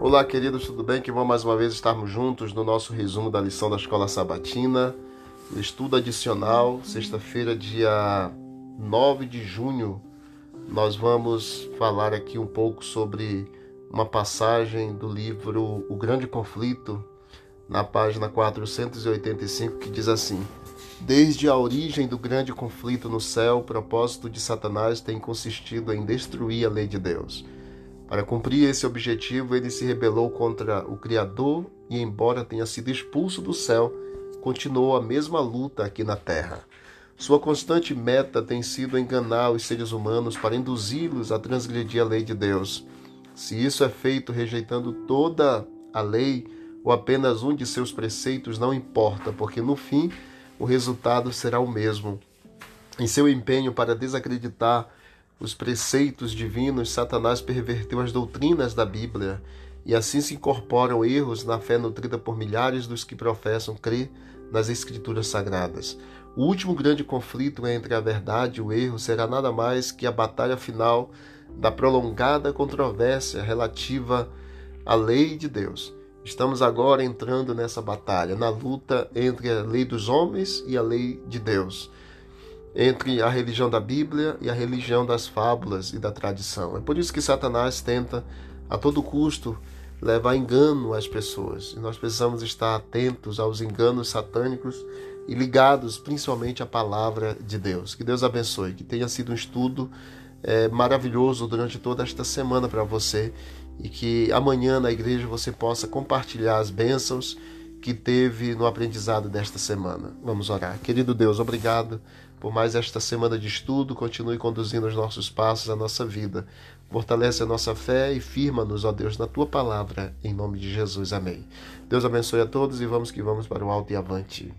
Olá, queridos, tudo bem? Que bom mais uma vez estarmos juntos no nosso resumo da lição da Escola Sabatina, estudo adicional, sexta-feira, dia 9 de junho. Nós vamos falar aqui um pouco sobre uma passagem do livro O Grande Conflito, na página 485, que diz assim: Desde a origem do grande conflito no céu, o propósito de Satanás tem consistido em destruir a lei de Deus. Para cumprir esse objetivo, ele se rebelou contra o Criador e, embora tenha sido expulso do céu, continuou a mesma luta aqui na terra. Sua constante meta tem sido enganar os seres humanos para induzi-los a transgredir a lei de Deus. Se isso é feito rejeitando toda a lei ou apenas um de seus preceitos, não importa, porque no fim o resultado será o mesmo. Em seu empenho para desacreditar os preceitos divinos, Satanás perverteu as doutrinas da Bíblia e assim se incorporam erros na fé nutrida por milhares dos que professam crer nas Escrituras Sagradas. O último grande conflito entre a verdade e o erro será nada mais que a batalha final da prolongada controvérsia relativa à lei de Deus. Estamos agora entrando nessa batalha, na luta entre a lei dos homens e a lei de Deus, entre a religião da Bíblia e a religião das fábulas e da tradição. É por isso que Satanás tenta a todo custo levar engano às pessoas. E nós precisamos estar atentos aos enganos satânicos e ligados principalmente à palavra de Deus. Que Deus abençoe, que tenha sido um estudo é, maravilhoso durante toda esta semana para você e que amanhã na igreja você possa compartilhar as bênçãos que teve no aprendizado desta semana. Vamos orar. Querido Deus, obrigado por mais esta semana de estudo. Continue conduzindo os nossos passos, a nossa vida. Fortalece a nossa fé e firma-nos, ó Deus, na tua palavra. Em nome de Jesus. Amém. Deus abençoe a todos e vamos que vamos para o alto e avante.